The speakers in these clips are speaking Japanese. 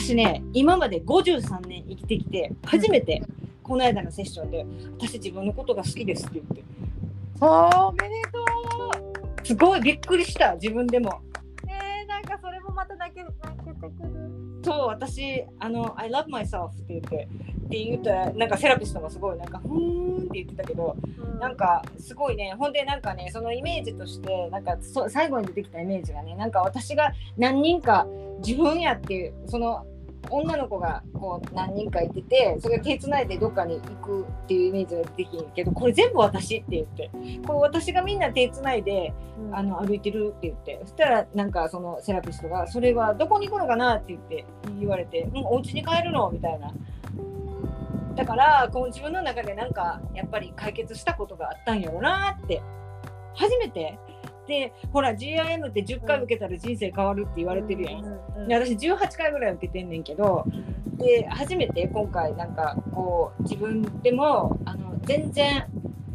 私ね今まで53年生きてきて初めてこの間のセッションで「私自分のことが好きです」って言って。おめでとう。すごいびっくりした自分でも。えー、なんかそれもまた泣け泣けてくる。そう私あの「I love myself」って言ってって言ったらなんかセラピストもすごいなんか「ふーん」って言ってたけどなんかすごいねほんでなんかねそのイメージとしてなんかそ最後に出てきたイメージがねなんか私が何人か自分やっていうその女の子がこう何人かいててそれが手つないでどっかに行くっていうイメージができるけどこれ全部私って言ってこう私がみんな手つないでうんあの歩いてるって言ってそしたらなんかそのセラピストが「それはどこに行くのかな?」って言って言われて「うんお家に帰るの?」みたいな。だからこう自分の中でなんかやっぱり解決したことがあったんやろなって初めてでほら GIM って10回受けたら人生変わるって言われてるやん。うんで私18回ぐらい受けてんねんけどで初めて今回なんかこう自分でもあの全然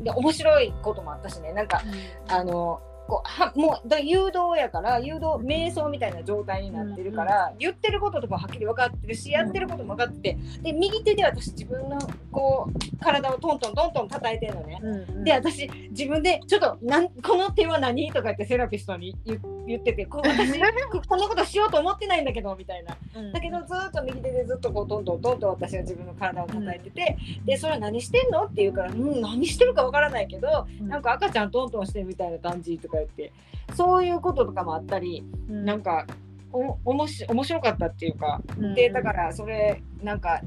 で面白いこともあったしね。なんかあのこうはもうだ誘導やから誘導瞑想みたいな状態になってるから、言ってることとかはっきり分かってるしやってることも分かっててで右手で私自分のこう体をトントントントン叩いてるのね。うんで私自分でちょっとなんこの手は何？とか言ってセラピストに言言っててこう私 ここのことしようと思ってないんだけどみたいな。うん。だけどずーっと右手でずっとこうトントントンと私が自分の体を叩いてて、でそれは何してんの？って言うから「うん何してるかわからないけどうん。なんか赤ちゃんトントンしてるみたいな感じ」とか言ってそういうこととかもあったりうん。なんかおおもし面白かったっていうかうん。でだからそれなんか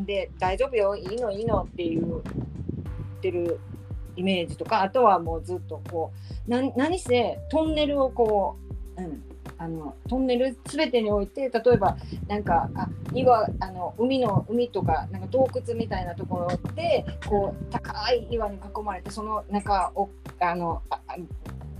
んで「大丈夫よいいのいいの」っていう言ってるイメージとかあとはもうずっとこうな何せトンネルをこう、うん、あのトンネル全てにおいて例えばなんかあ岩あの海の海とかなんか洞窟みたいなところでこう高い岩に囲まれてその中をあのあ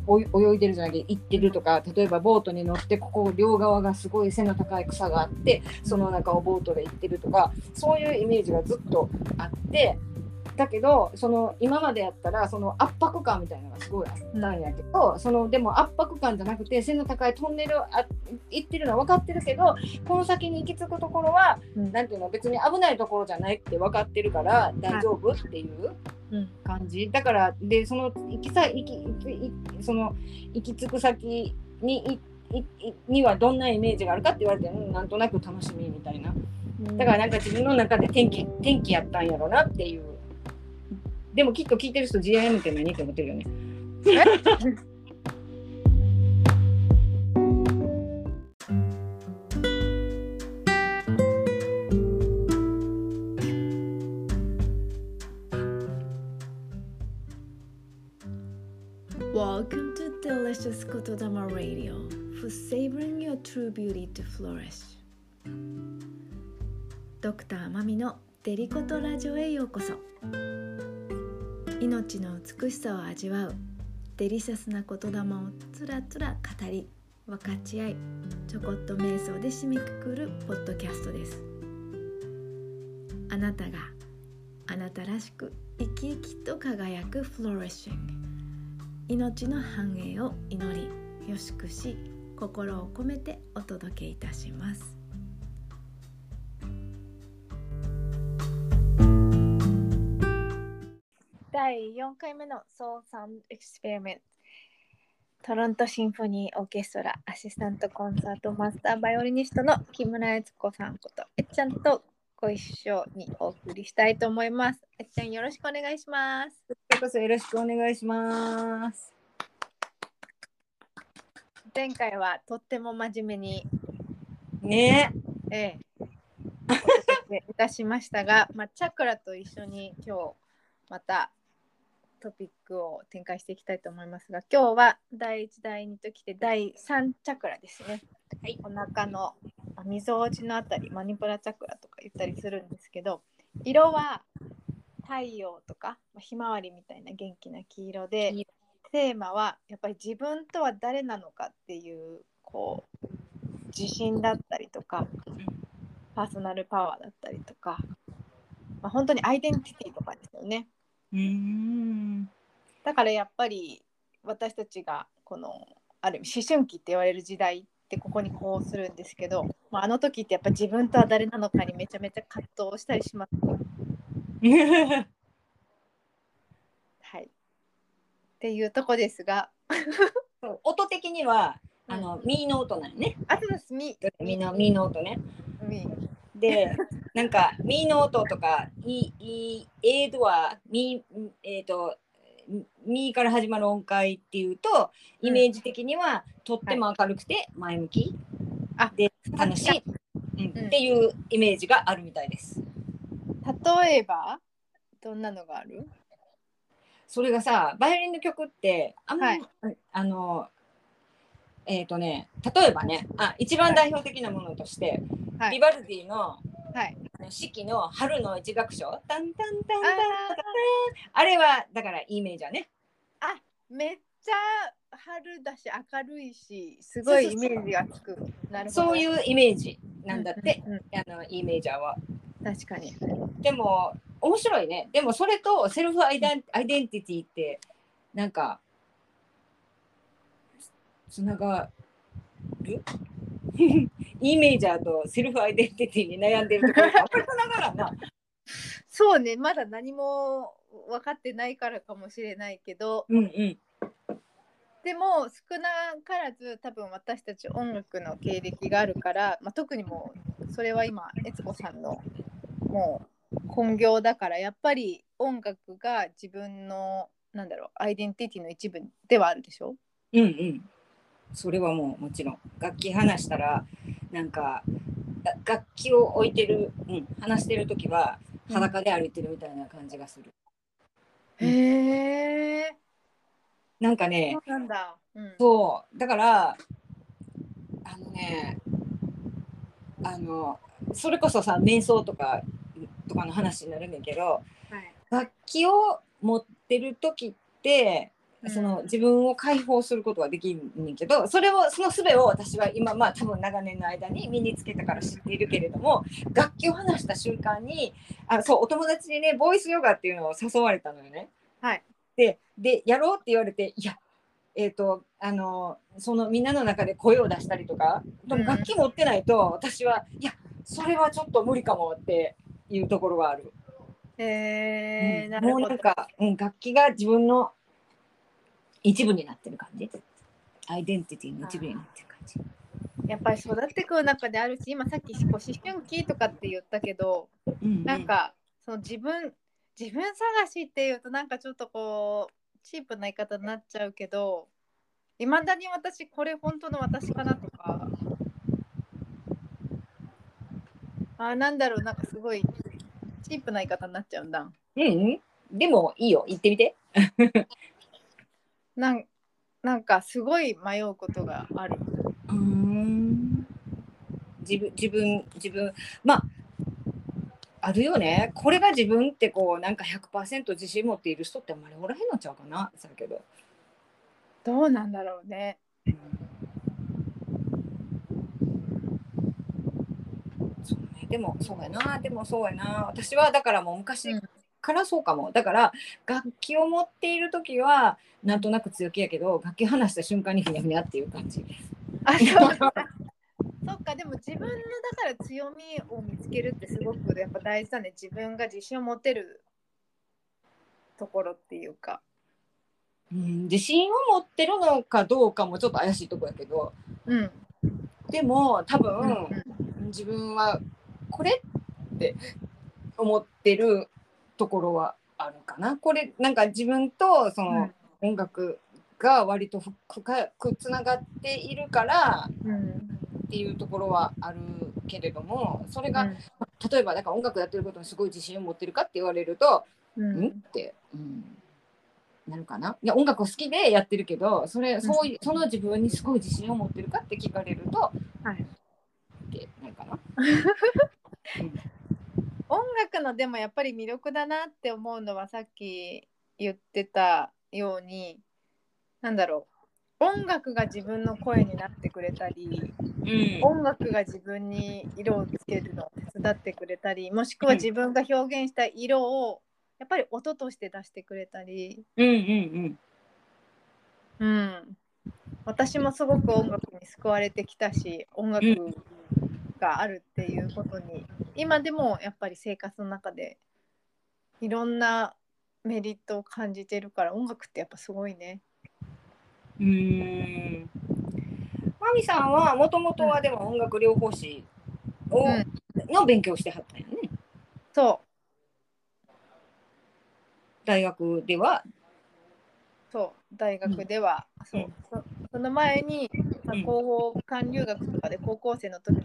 泳いでるじゃなくて行ってるとか例えばボートに乗ってここ両側がすごい背の高い草があってその中をボートで行ってるとかそういうイメージがずっとあってだけどその今までやったらその圧迫感みたいなのがすごいあったんやけど、そのでも圧迫感じゃなくて背の高いトンネルをあ行ってるのは分かってるけどこの先に行き着くところはうん。なんていうの別に危ないところじゃないって分かってるから大丈夫っていううん。感じ。だからでその行きさ行き行きいその行き着く先にいいいにはどんなイメージがあるかって言われて、うん、なんとなく楽しみみたいな。だからなんか自分の中で天気天気やったんやろなっていうでもきっと聞いてる人 GIM って何って思ってるよね「Welcome to Delicious 言霊 Radio for savoring your true beauty to flourish」ドクターマミのデリコトラジオへようこそ命の美しさを味わう。デリシャスな言霊をつらつら語り分かち合いちょこっと瞑想で締めくくるポッドキャストです。あなたがあなたらしく生き生きと輝くフローリッシング命の繁栄を祈りよしくし心を込めてお届けいたします。第4回目のソーサウンドエクスペリメントトロントシンフォニーオーケストラアシスタントコンサートマスターバイオリニストの木村悦子さんことえっちゃんとご一緒にお送りしたいと思います。えっちゃんよろしくお願いします。それこそよろしくお願いします前回はとっても真面目に、ねええ、いたしましたが、まあ、チャクラと一緒に今日またトピックを展開していきたいと思いますが今日は第1第2ときて第3チャクラですね。はいお腹のあみぞおちのあたりマニプラチャクラとか言ったりするんですけど色は太陽とかまあひまわりみたいな元気な黄色で黄テーマはやっぱり自分とは誰なのかっていうこう自信だったりとかパーソナルパワーだったりとか、まあ、本当にアイデンティティとかですよね。うーんだからやっぱり私たちがこのある意味思春期って言われる時代っってここにこうするんですけど、まあ、あの時ってやっぱ自分とは誰なのかにめちゃめちゃ葛藤したりします。はい。っていうとこですが、音的にはあの、ミーの音なんよね。あとですみミーのミーの音ね。みで、なんかミーの音とか、いいエードはミーえっ、とミーから始まる音階っていうと、イメージ的にはとっても明るくて前向き、あで楽しい、うん。うん。っていうイメージがあるみたいです。例えばどんなのがある？それがさ、バイオリンの曲ってあんま、はい。あのえっ、とね、例えばね、あ一番代表的なものとして、はいビバルディのはい。四季の春の一楽章、タンタンタンタンああれはだからいいイメージはね。めっちゃ春だし明るいしすごいイメージがつく。なるほど。そういうイメージなんだって、うんうんあのいいイメージャーは。確かに。でも面白いね。でもそれとセルフアイデンアイデンティティってなんかつながる？イメージャーとセルフアイデンティティに悩んでるところがながらんな。そうね、まだ何も分かってないからかもしれないけど、うんうん。でも少なからず多分私たち音楽の経歴があるから、まあ、特にもうそれは今悦子さんのもう本業だからやっぱり音楽が自分のなんだろうアイデンティティの一部ではあるでしょ？うんうん。それはもうもちろん。楽器話したらなんかが楽器を置いてる、うん、話してる時は裸で歩いてるみたいな感じがする。へえなんかねそうなんだ、うん、そう。だからあのねあのそれこそさ瞑想とかとかの話になるんだけどはい。楽器を持ってる時ってその自分を解放することはできんねんけどそれをその術を私は今まあ多分長年の間に身につけたから知っているけれども楽器を離した瞬間にあそうお友達にねボイスヨガっていうのを誘われたのよね。はい。ででやろうって言われていやえー、とあのそのみんなの中で声を出したりとかでも楽器持ってないと私はいやそれはちょっと無理かもっていうところがある。へえうん。もうなんか、うん、楽器が自分の一部になってる感じ。アイデンティティの一部になってる感じ。やっぱり育ってくる中であるし今さっき思春期とかって言ったけど、うんなんかその自分自分探しっていうとなんかちょっとこうチープな言い方になっちゃうけどいまだに私これ本当の私かなとかあなんだろうなんかすごいチープな言い方になっちゃうんだ。うんうんでもいいよ。言ってみてなんなんかすごい迷うことがある。うん。自分自分自分まああるよね。これが自分ってこうなんか100%自信持っている人ってあんまりおらへんのちゃうかな。さけど、どうなんだろうね。そうね、でもそうやな。でもそうやな。私はだからもう昔うんからそうかも、だから楽器を持っている時はなんとなく強気やけど楽器離した瞬間にふにゃふにゃっていう感じ。あそう。そっかでも自分のだから強みを見つけるってすごくやっぱ大事だね。自分が自信を持てるところっていうか。うん自信を持ってるのかどうかもちょっと怪しいとこやけど。うん、でも多分、うん自分はこれって思ってるところはあるかな。これなんか自分とその音楽が割とふ深くつながっているからうんっていうところはあるけれどもそれが、うん。例えばなんか音楽やってることにすごい自信を持ってるかって言われると、うん。んって、うん、なるかな。いや音楽を好きでやってるけどそれそういうその自分にすごい自信を持ってるかって聞かれると、はい。ってなるかな。音楽のでもやっぱり魅力だなって思うのはさっき言ってたようになんだろう。音楽が自分の声になってくれたりうん。音楽が自分に色をつけるのを手伝ってくれたりもしくは自分が表現した色をやっぱり音として出してくれたり、うんうんうん。うん、私もすごく音楽に救われてきたし音楽があるっていうことに、今でもやっぱり生活の中でいろんなメリットを感じてるから音楽ってやっぱすごいね。うーん。マミさんはもともとはでも音楽療法士を、うんの勉強してはったんよね。そう大学では？そう大学では、そううんそその前に、まあうん交換留学とかで高校生の時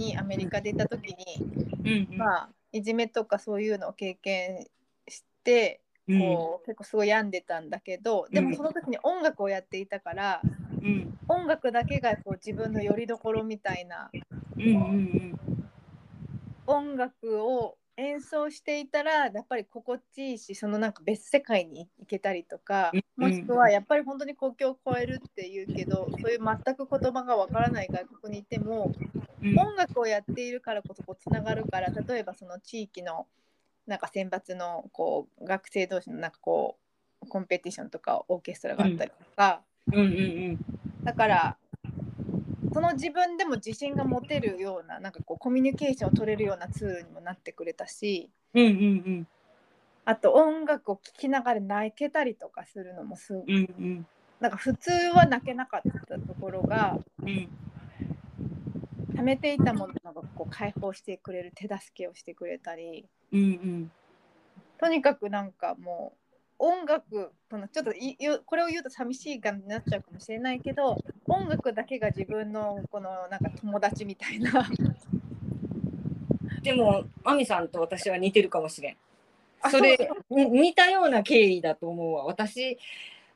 にアメリカで行った時に、うんまあいじめとかそういうのを経験してうん。こう、結構すごい病んでたんだけどでうん。もその時に音楽をやっていたから、うん。音楽だけがこう自分の拠り所みたいな音楽を演奏していたらやっぱり心地いいしそのなんか別世界に行けたりとかうんもしくはやっぱり本当に国境を越えるっていうけどそういう全く言葉がわからない外国にいてもうん音楽をやっているからこそこうつながるから例えばその地域のなんか選抜のこう学生同士のなんかこうコンペティションとかオーケストラがあったりとか、うんうんうん。だからその自分でも自信が持てるようななんかこうコミュニケーションを取れるようなツールにもなってくれたしうんうんあと音楽を聴きながら泣けたりとかするのもすごうんうん。なんか普通は泣けなかったところがうん溜めていたものがこう解放してくれる手助けをしてくれたりうんうんとにかくなんかもう音楽このちょっといこれを言うと寂しい感じになっちゃうかもしれないけど音楽だけが自分のこのなんか友達みたいな でもマミさんと私は似てるかもしれん。あそれ似たような経緯だと思うわ。私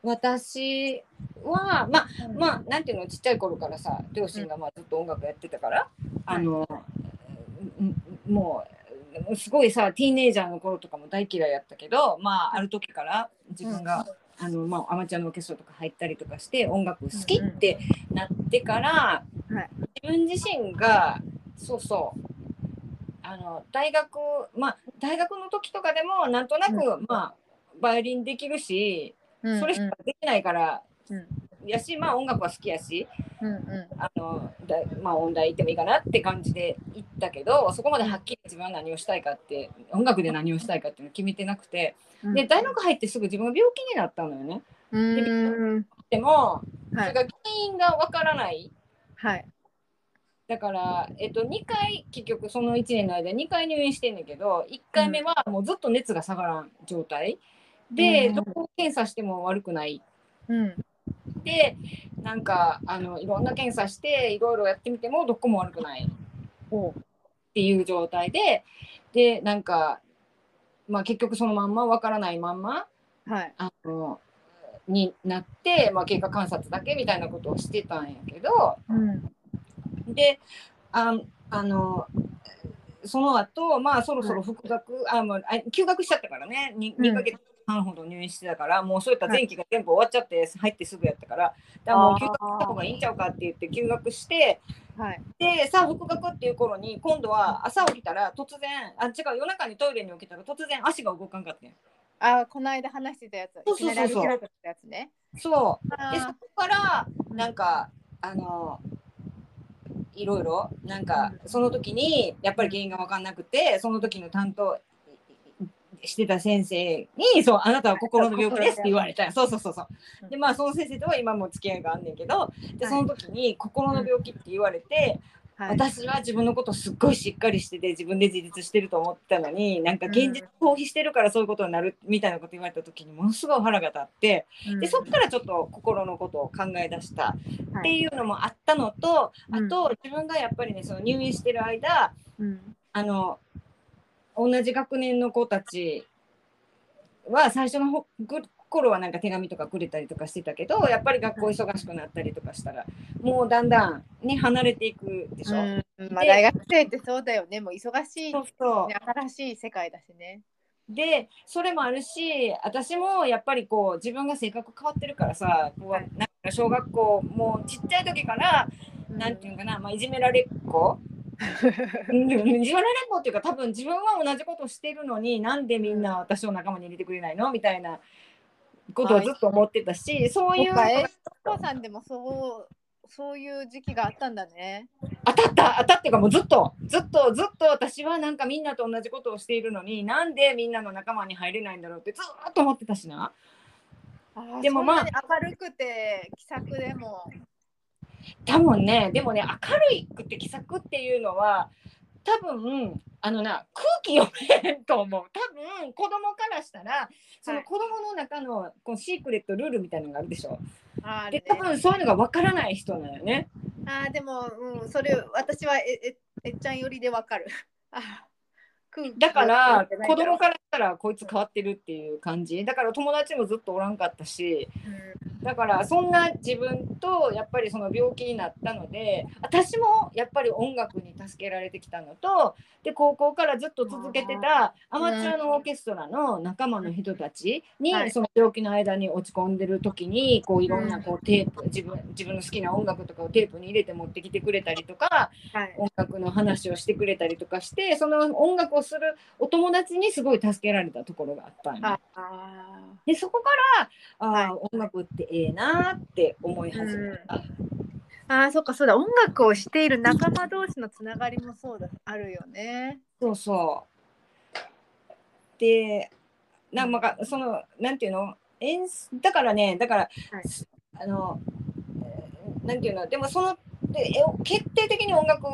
私はまあまあなんていうのちっちゃい頃からさ両親がまあずっと音楽やってたから、あの、うんもうすごいさティーネイジャーの頃とかも大嫌いやったけどまあある時から自分が、あのまあ、アマチュアのオーケストラとか入ったりとかして音楽好きってなってから、はい。自分自身がそうそうあの大学まあ大学の時とかでもなんとなく、まあバイオリンできるし、うんそれしかできないからうん。やしまあ音楽は好きやしうんうあのだまあ音大行ってもいいかなって感じで行ったけどそこまではっきり自分は何をしたいかって音楽で何をしたいかっていうのを決めてなくてん。で大学入ってすぐ自分が病気になったのよね。うーん。でもはい。それが原因がわからない。はい。だから、えっと、2回結局その1年の間2回入院してんねんけど1回目はもうずっと熱が下がらん状態で、うんどこを検査しても悪くない。うん。でなんかあのいろんな検査していろいろやってみてもどこも悪くない。っおていう状態ででなんか、まあ、結局そのまんまわからないまんまはい。あのになって、まあ、経過観察だけみたいなことをしてたんやけどうん。でああのその後まあそろそろ復学、あもうあ休学しちゃったからね。2, うん2ヶ月半ほど入院してたから、もうそういった前期が全部終わっちゃって入ってすぐやったからだからもう休学した方がいいんちゃうかって言って休学してはい。でさあ復学っていう頃に今度は朝起きたら突然あ違う夜中にトイレに起きたら突然足が動かんかったあこの間話してたやつ。そうそうそうそう。ね。そう。でそこからなんかあのいろいろなんかその時にやっぱり原因が分かんなくてその時の担当してた先生に「そうあなたは心の病気です」って言われた。そうそうそうそう。でまあその先生とは今も付き合いがあんねんけどでその時に心の病気って言われて、はい。私は自分のことすっごいしっかりしてて自分で自立してると思ってたのになんか現実逃避してるからそういうことになるみたいなこと言われた時にものすごい腹が立って。でそっからちょっと心のことを考え出した。っていうのもあったのと、うん。あと自分がやっぱりねその入院してる間うん。あの同じ学年の子たちは最初のほぐ頃はなんか手紙とかくれたりとかしてたけどやっぱり学校忙しくなったりとかしたらもうだんだんね離れていくでしょ？うんまあで大学生ってそうだよね。もう忙しい、そうそう。ね新しい世界だしね。でそれもあるし私もやっぱりこう自分が性格変わってるからさこうはい。なんか小学校もうちっちゃい時からなんていうのかな、まあ、いじめられっ子うん。でもいじめられっていうか多分自分は同じことしてるのになんでみんな私を仲間に入れてくれないの？みたいなことをずっと思ってたし、そういうそっかえお父さんでもそうそういう時期があったんだね。当たった。当たっていうかもうずっと。ずっとずっと私はなんかみんなと同じことをしているのになんでみんなの仲間に入れないんだろうってずっと思ってたしな。でもまあ明るくて気さくでも。多分ねでもね明るくて気さくっていうのは多分あのな空気読めんと思う。多分子供からしたらその子供の中のこうシークレットルールみたいなのがあるでしょ。あーで多分そういうのがわからない人なのよね。あーでも、うん、それ私はえええっちゃん寄りでわかる。あだから子供からしたらこいつ変わってるっていう感じ。だから友達もずっとおらんかったし。だからそんな自分とやっぱりその病気になったので私もやっぱり音楽に助けられてきたのとで高校からずっと続けてたアマチュアのオーケストラの仲間の人たちにはい。その病気の間に落ち込んでる時にこういろんなうん。こうテープ自分自分の好きな音楽とかをテープに入れて持ってきてくれたりとか音楽の話をしてくれたりとかしてその音楽をするお友達にすごい助けられたところがあったんよああでそこからあー、はい。音楽ってええなーって思い始めた。あーそっかそうだ。音楽をしている仲間同士のつながりもそうだ。あるよね。そうそう。で、なんかそのなんていうの？演出だからねだから、はい。すあのえーなんていうの？でもそのでえ決定的に音楽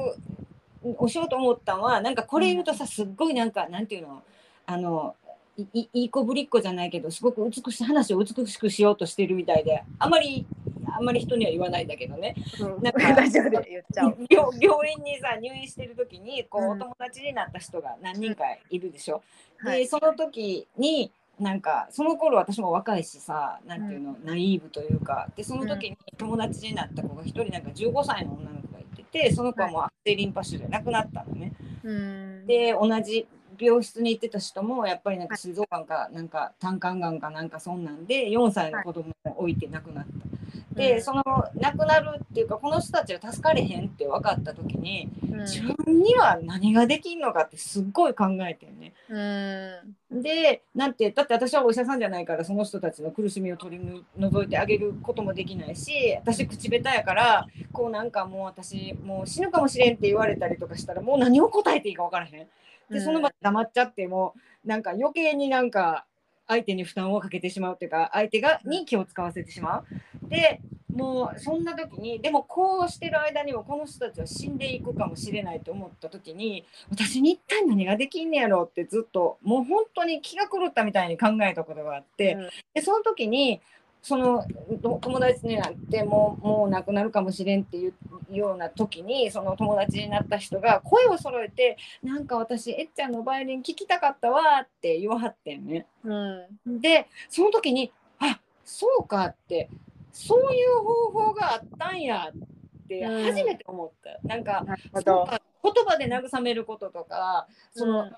をしようと思ったのはなんかこれ言うとさすっごいなんかなんていうの？あのいいいい子ぶりっ子じゃないけどすごく美しい話を美しくしようとしてるみたいであんまりあんまり人には言わないんだけどね。なんか 大丈夫で言っちゃおう。病病院にさ入院してる時にこう、うん。お友達になった人が何人かいるでしょ。はい。でその時になんかその頃私も若いしさなんていうの、ナイーブというか。でその時に友達になった子が一人なんか15歳の女の子がいててその子はもう悪性リンパ腫で亡くなったのね。うん。で同じ病室に行ってた人もやっぱりなんか膵臓がんかなんか胆管がんかなんかそんなんで4歳の子供を置いて亡くなった。で、うんその亡くなるっていうかこの人たちは助かれへんって分かった時にうん自分には何ができんのかってすっごい考えてんね。うんでなんてだって私はお医者さんじゃないからその人たちの苦しみを取り除いてあげることもできないし私口下手やからこうなんかもう私もう死ぬかもしれんって言われたりとかしたらもう何を答えていいか分からへん。でその場で黙っちゃってもなんか余計になんか相手に負担をかけてしまうっていうか相手がに気を使わせてしまう。でもうそんな時にでもこうしてる間にもこの人たちは死んでいくかもしれないと思った時に私に一体何ができんねやろうってずっともう本当に気が狂ったみたいに考えたことがあって、うん。でその時にそのと友達になってもうもう亡くなるかもしれんっていうような時にその友達になった人が声を揃えて「なんか私えっちゃんのバイオリン聴きたかったわ」って言わはってんね。うんでその時に「あそうか」ってそういう方法があったんやってうん初めて思った。なんかなるほそうど。か言葉で慰めることとかその、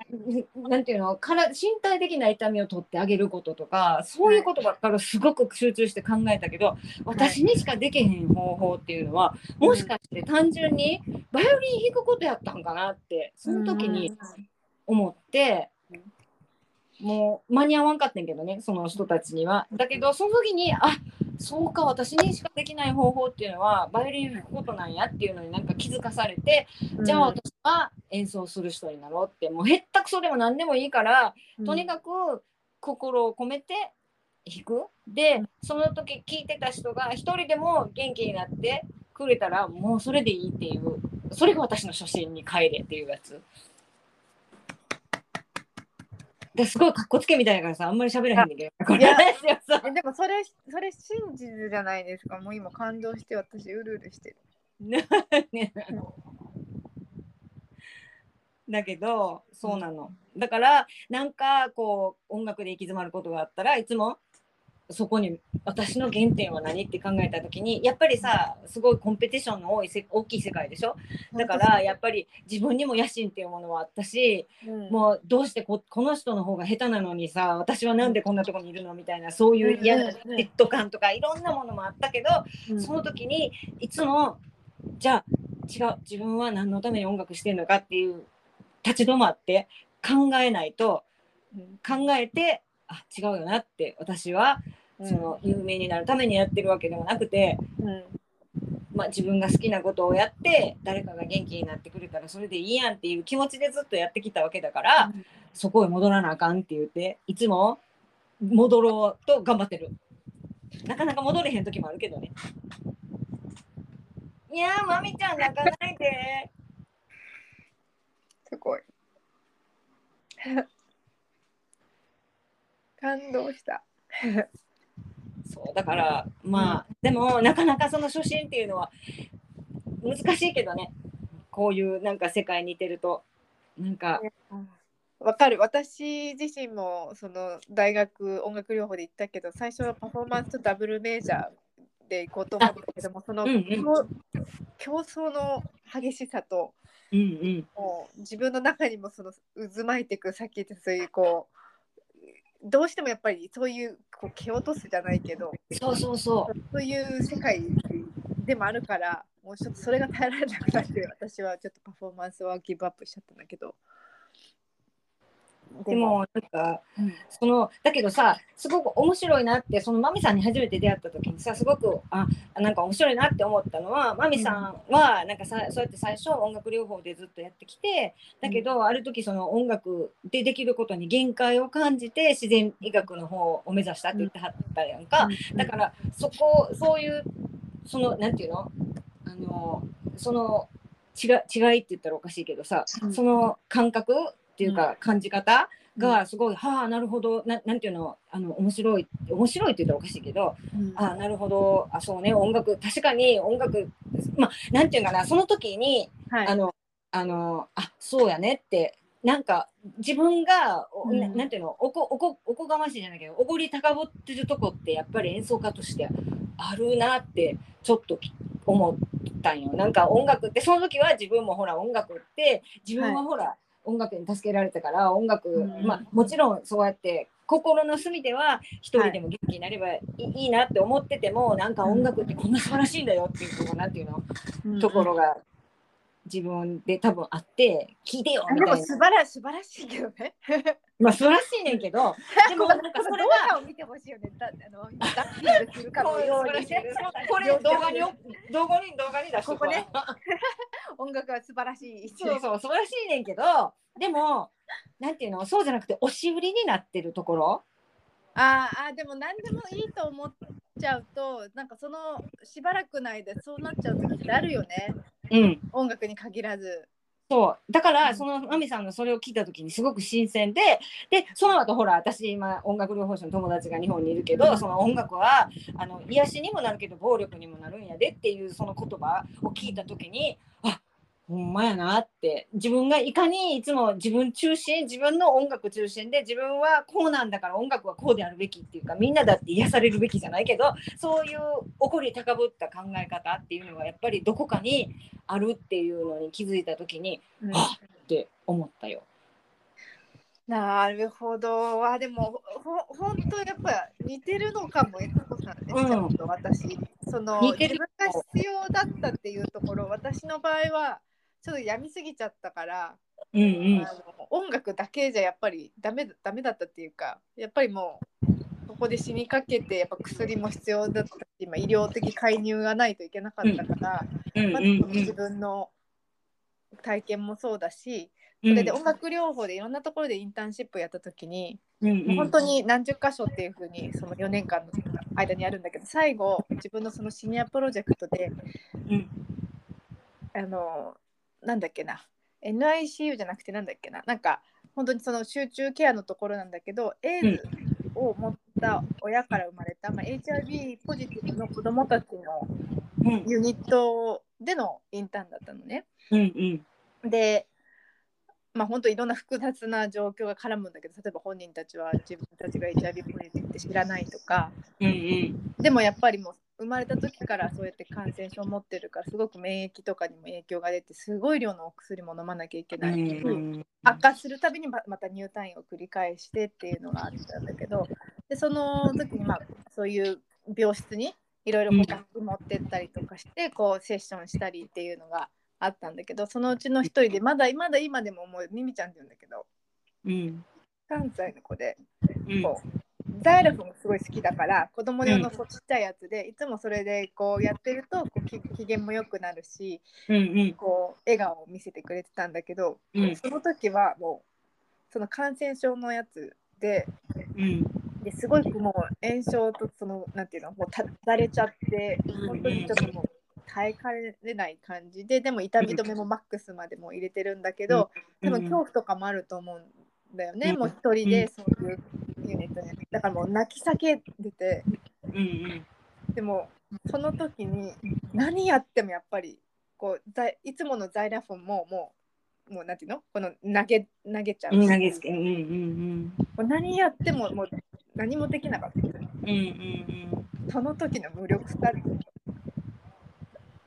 なんていうのから身体的な痛みを取ってあげることとかそういうことばっかりすごく集中して考えたけど、私にしかできへん方法っていうのはもしかして単純にバイオリン弾くことやったんかなってその時に思って。もう間に合わんかったんけどねその人たちには。だけどその時にあそうか私にしかできない方法っていうのはバイオリン弾くことなんやっていうのになんか気づかされてうん。じゃあ私は演奏する人になろうって。もうへったくそでも何でもいいからとにかく心を込めて弾く。でその時聞いてた人が一人でも元気になってくれたらもうそれでいいっていう。それが私の初心に帰れっていうやつ。ですごいかっこつけみたいだからさあんまり喋らへんねんけどこれいや話をさえでもそれそれ真実じゃないですか。もう今感動して私うるうるしてる。ね だけどそうなのだからなんかこう音楽で行き詰まることがあったらいつもそこに私の原点は何って考えた時にやっぱりさすごいコンペティションの多いせ大きい世界でしょ？だからやっぱり自分にも野心っていうものはあったしうん。もうどうしてここの人の方が下手なのにさ私はなんでこんなとこにいるの？みたいなそういう嫌な嫉妬感とかいろんなものもあったけどうん。その時にいつもじゃあ違う自分は何のために音楽してるのかっていう立ち止まって考えないと考えてあ違うよなって私はその有名になるためにやってるわけでもなくて、うん。まあ、自分が好きなことをやって誰かが元気になってくれたらそれでいいやんっていう気持ちでずっとやってきたわけだから、そこへ戻らなあかんって言っていつも戻ろうと頑張ってる。なかなか戻れへん時もあるけどね。いやーまみちゃん泣かないで。すごい。感動した。だからまあ、でもなかなかその初心っていうのは難しいけどね。こういうなんか世界にいてると。なんかわかる。私自身もその大学音楽療法で行ったけど最初はパフォーマンスとダブルメジャーで行こうと思ったけどもその、うんうん。競競争の激しさとうんうん。もう自分の中にもその渦巻いていくさっき言ったそういうこうどうしてもやっぱりそういうこう蹴落とすじゃないけどそうそうそう。そういう世界でもあるからもうちょっとそれが耐えられなくなって私はちょっとパフォーマンスはギブアップしちゃったんだけどでも。なんかうん。そのだけどさすごく面白いなってそのマミさんに初めて出会った時にさすごくあなんか面白いなって思ったのはマミさんはなんかさそうやって最初音楽療法でずっとやってきてだけど、ある時その音楽でできることに限界を感じて自然医学の方を目指したって言ってはったやんか、だからそこそういうそのなんていうの？あのその違違いって言ったらおかしいけどさ、うん。その感覚っていうか感じ方がすごい、はあなるほどななんていうのあの面白い面白いって言ったらおかしいけどうん。あなるほどあそうね音楽確かに音楽まあなんていうかなその時にはい。あのあのあそうやねってなんか自分が、おうん。ななんていうのおこおこおこがましいじゃないけどおごり高ぶってるとこってやっぱり演奏家としてあるなってちょっとき思ったんよ。なんか音楽ってその時は自分もほら音楽って自分はほら、音楽に助けられたから音楽、うんまあもちろんそうやって心の隅では一人でも元気になればいい,、い、いなって思っててもなんか音楽ってこんな素晴らしいんだよっていうとこなんていうの、うん。ところが自分で多分あって聞いてよあでもみたいな。素晴ら素晴らしいけどね。まあ素晴らしいねんけど でもなんかそれ動は画を見てほしいよね。だあのダッピングするかのように。これ動画に動画に動画に出しとくわここね。音楽は素晴らしい。そうそう素晴らしいねんけどでもなんていうの？そうじゃなくて押し売りになってるところ？あーあーでも何でもいいと思っちゃうとなんかそのしばらくの間そうなっちゃう時ってあるよねうん。音楽に限らず。そう。だかうん。らそのマミさんのそれを聞いた時にすごく新鮮ででその後ほら私今音楽療法士の友達が日本にいるけど、うん。その音楽はあの癒しにもなるけど暴力にもなるんやでっていうその言葉を聞いた時にあほんまやなって。自分がいかにいつも自分中心自分の音楽中心で自分はこうなんだから音楽はこうであるべきっていうかみんなだって癒されるべきじゃないけどそういう怒り高ぶった考え方っていうのがやっぱりどこかにあるっていうのに気づいた時にうん。あって思ったよ。なるほど。あでもほ本当やっぱ似てるのかもえつこさんね、うん。私。その似てる自分が必要だったっていうところ私の場合はちょっと病みすぎちゃったから、うんうん。あの音楽だけじゃやっぱりダメダメだったっていうかやっぱりもうそこで死にかけてやっぱ薬も必要だったし、まあ、医療的介入がないといけなかったから、うんまず自分の体験もそうだし、それで音楽療法でいろんなところでインターンシップやった時に、もう本当に何十箇所っていうふうにその4年間の間にあるんだけど最後自分のそのシニアプロジェクトでうん。あのなんだっけな。NICU じゃなくてなんだっけな。なんか本当にその集中ケアのところなんだけど、エイズを持った親から生まれた、まあ、HIV ポジティブの子どもたちのうん。ユニットでのインターンだったのね。うんでまあ本当いろんな複雑な状況が絡むんだけど例えば本人たちは自分たちが HIV ポジティブって知らないとか。うんうん。でもやっぱりもう生まれた時からそうやって感染症を持ってるからすごく免疫とかにも影響が出てすごい量のお薬も飲まなきゃいけないし、うん。悪化するたびにままた入退院を繰り返してっていうのがあったんだけどでその時にまあそういう病室にいろいろ持ってったりとかしてこうセッションしたりっていうのがあったんだけどそのうちの一人でまだまだ今でももうミミちゃんって言うんだけどうん。関西の子でうん。こうザイロフもすごい好きだから子供用のこうちっちゃいやつで、いつもそれでこうやってるとこうき機嫌も良くなるしうんうん。こう笑顔を見せてくれてたんだけど、うん。その時はもうその感染症のやつでうん。ですごいもう炎症とそのなんていうのもうただれちゃってうん本当にちょっともう耐えかれない感じででも痛み止めもマックスまでも入れてるんだけど、多分恐怖とかもあると思うんだよね、うん。もう一人でそういうユニットに。だからもう泣き叫んでて。うんうん。でもその時に何やってもやっぱりこうざいいつものザイラフォンももうもうなんていうの？この投げ投げちゃう。投げつけ。うんうんもう何やってももう何もできなかった。うんうんうん。その時の無力さ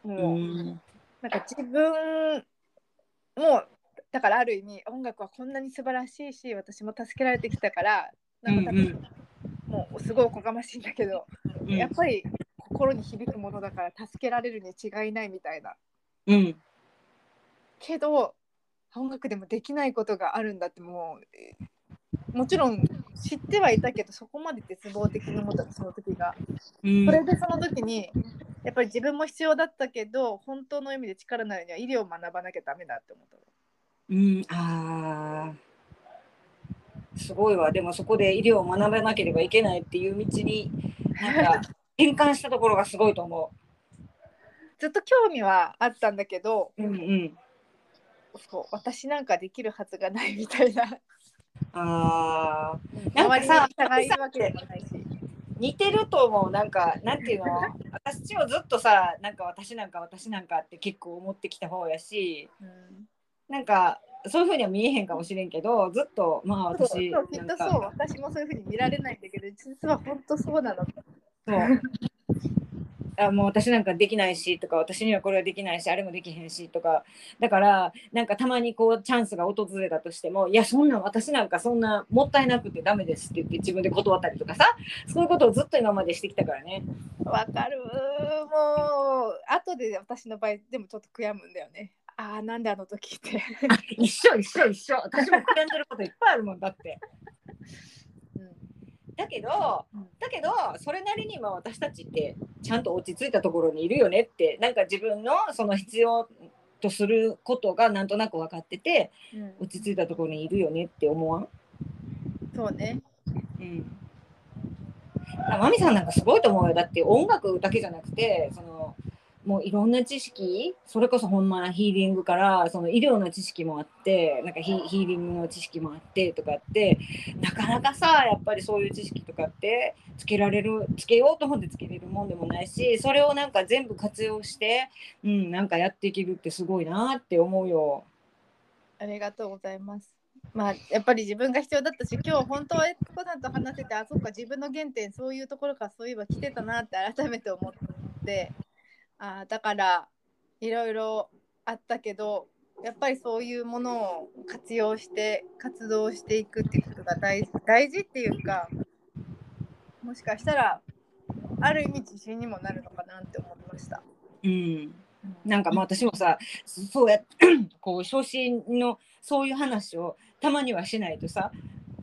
うもう、ん。なんか自分もだからある意味音楽はこんなに素晴らしいし私も助けられてきたからなんかうん。うんもうすごいおこがましいんだけど、うん。やっぱり心に響くものだから助けられるに違いないみたいな。うん。けど音楽でもできないことがあるんだってもうえーもちろん知ってはいたけどそこまで絶望的に思ったのその時が。うん。それでその時にやっぱり自分も必要だったけど本当の意味で力になるには医療を学ばなきゃダメだって思ったの。うん、あーすごいわ。でもそこで医療を学ばなければいけないっていう道になんか 転換したところがすごいと思ずっと興味はあったんだけどう。うんうん、そう私なんかできるはずがないみたいな。あー。なんかさ。似てると思う。なんかなんていうの？私をずっとさなんか私なんか私なんかって結構思ってきた方やしうん。なんかそういうふうには見えへんかもしれんけどずっとまあ私そうきっなんかとそう私もそういうふうに見られないんだけど実は本当そうなの。そう。あもう私なんかできないしとか私にはこれはできないしあれもできへんしとかだからなんかたまにこうチャンスが訪れたとしてもいやそんなん私なんかそんなもったいなくてダメですって言って自分で断ったりとかさそういうことをずっと今までしてきたからね。わかるもう後で私の場合でもちょっと悔やむんだよね。ああなんであの時って。一緒一緒一緒私も悔やんでることいっぱいあるもんだって。だけどうんだけどそれなりに今私たちってちゃんと落ち着いたところにいるよねってなんか自分のその必要とすることがなんとなく分かっててうん落ち着いたところにいるよねって思わん？そうね。うん。あマミさんなんかすごいと思うよ。だって音楽だけじゃなくて、その、もういろんな知識、それこそほんまヒーリングから、その医療の知識もあって、なんかヒヒーリングの知識もあってとかって、なかなかさ、やっぱりそういう知識とかって、つけられる、つけようと思ってつけれるもんでもないし、それをなんか全部活用して、うん、なんかやっていけるってすごいなって思うよ。ありがとうございます。まあやっぱり自分が必要だったし今日本当はエコさんと話せてあそっか自分の原点そういうところからそういえば来てたなって改めて思ってあだからいろいろあったけどやっぱりそういうものを活用して活動していくっていうことが大事大事っていうかもしかしたらある意味自信にもなるのかなって思いました。うん。なんかまあ私もさそうや こう昇進のそういう話をたまにはしないとさ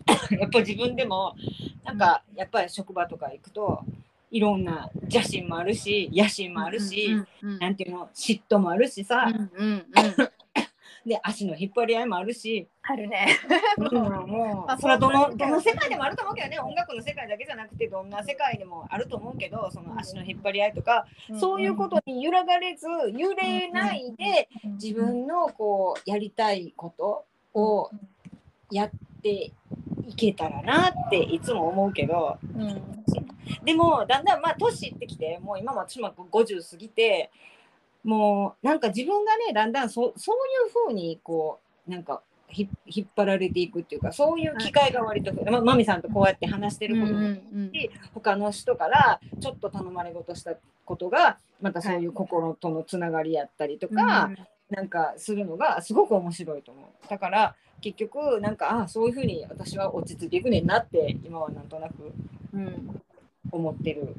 やっぱ自分でもなんかやっぱり職場とか行くといろんな邪心もあるし野心もあるし、うんうんなんていうの嫉妬もあるしさ、うんうんうん、で足の引っ張り合いもあるし、あるね。もうもあうそれはどのどの世界でもあると思うけどね。音楽の世界だけじゃなくてどんな世界でもあると思うけどその足の引っ張り合いとか、そういうことに揺らがれず揺れないで自分のこうやりたいことをやっていけたらなっていつも思うけど。うん。でもだんだんまあ年いってきてもう今も私も50過ぎてもうなんか自分がねだんだんそそういうふうにこうなんかひ引っ張られていくっていうかそういう機会が割とまマミさんとこうやって話してることも他の人からちょっと頼まれ事したことがまたそういう心とのつながりやったりとか、なんかするのがすごく面白いと思う。だから結局なんかああそういうふうに私は落ち着いていくねんなって今はなんとなくうん思ってる。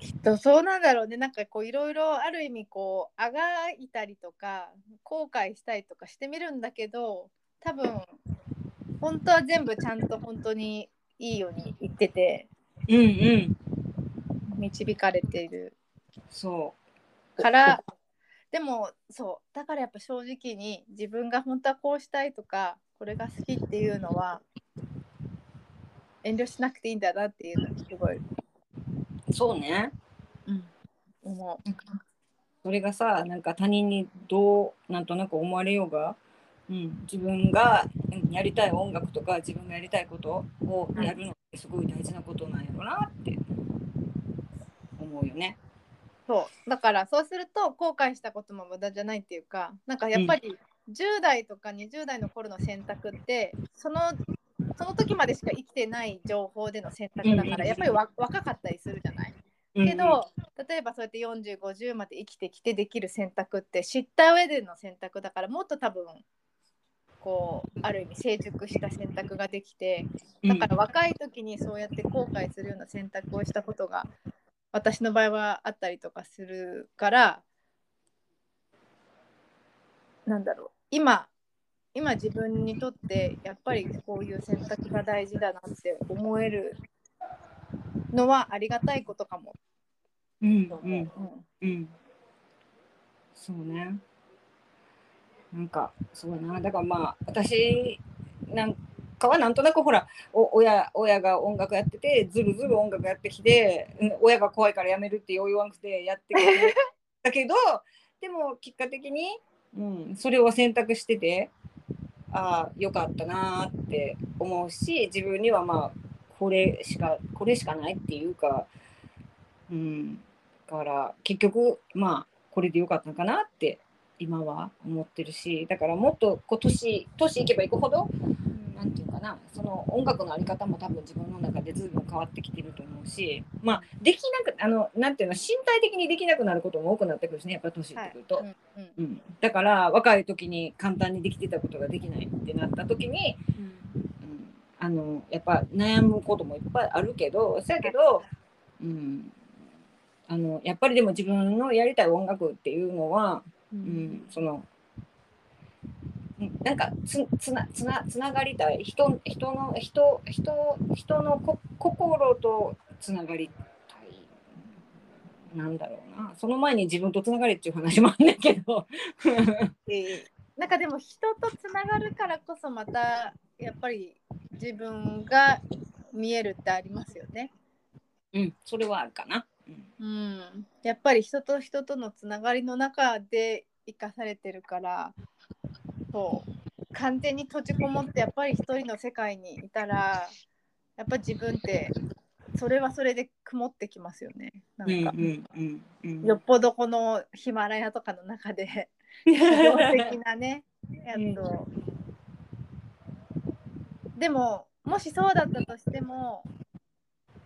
きっとそうなんだろうね。なんかこういろいろある意味こうあがいたりとか後悔したりとかしてみるんだけど多分本当は全部ちゃんと本当にいいように言っててうんうん。導かれている。そからでもそうだからやっぱ正直に自分が本当はこうしたいとかこれが好きっていうのは遠慮しなくていいんだなっていうのはすごい、うそうね思う。それがさなんか他人にどうなんとなく思われようが、うん、自分がうんやりたい音楽とか自分がやりたいことをやるのってすごい大事なことなんやろなって思うよね。そう。だからそうすると後悔したことも無駄じゃないっていうかなんかやっぱり10代とか20代の頃の選択ってそのその時までしか生きてない情報での選択だからやっぱりわ若かったりするじゃない？うん。けど、例えばそうやって4050まで生きてきてできる選択って知った上での選択だからもっと多分こうある意味成熟した選択ができてだから若い時にそうやって後悔するような選択をしたことが私の場合はあったりとかするからなんだろう。今今自分にとってやっぱりこういう選択が大事だなって思えるのはありがたいことかも。うんううん。うん。そうね。なんかそうやな。だからまあ私なんかはなんとなくほら親親が音楽やっててずるずる音楽やってきて、うん親が怖いからやめるってよう言わんくてやってきてだけど でも結果的に、うん、それを選択しててああよかったなって思うし自分にはまあこれしかこれしかないっていうか、うん、だから結局まあこれでよかったのかなって今は思ってるしだからもっとこう年年いけばいくほどなんていうかなその音楽のあり方も多分自分の中で随分変わってきてると思うしまあできなくあのなんていうの身体的にできなくなることも多くなってくるしねやっぱ年いってくると、うんうん。うん、だから若い時に簡単にできてたことができないってなった時に、うん、あのやっぱ悩むこともいっぱいあるけどそやけど、うん、あのやっぱりでも自分のやりたい音楽っていうのは、ううんん、そのうんなんかつつなつなつながりたい。人人の人人人のこ心とつながりたいなんだろうな。その前に自分とつながりっていう話もあんねんけど。で なんかでも人とつながるからこそまたやっぱり自分が見えるってありますよね。うんそれはあるかな。うん。うん、やっぱり人と人とのつながりの中で生かされてるからそう完全に閉じこもってやっぱり一人の世界にいたらやっぱ自分ってそれはそれで曇ってきますよね。なんか、うんうんうんよっぽどこのヒマラヤとかの中で 的なねやつを。でももしそうだったとしても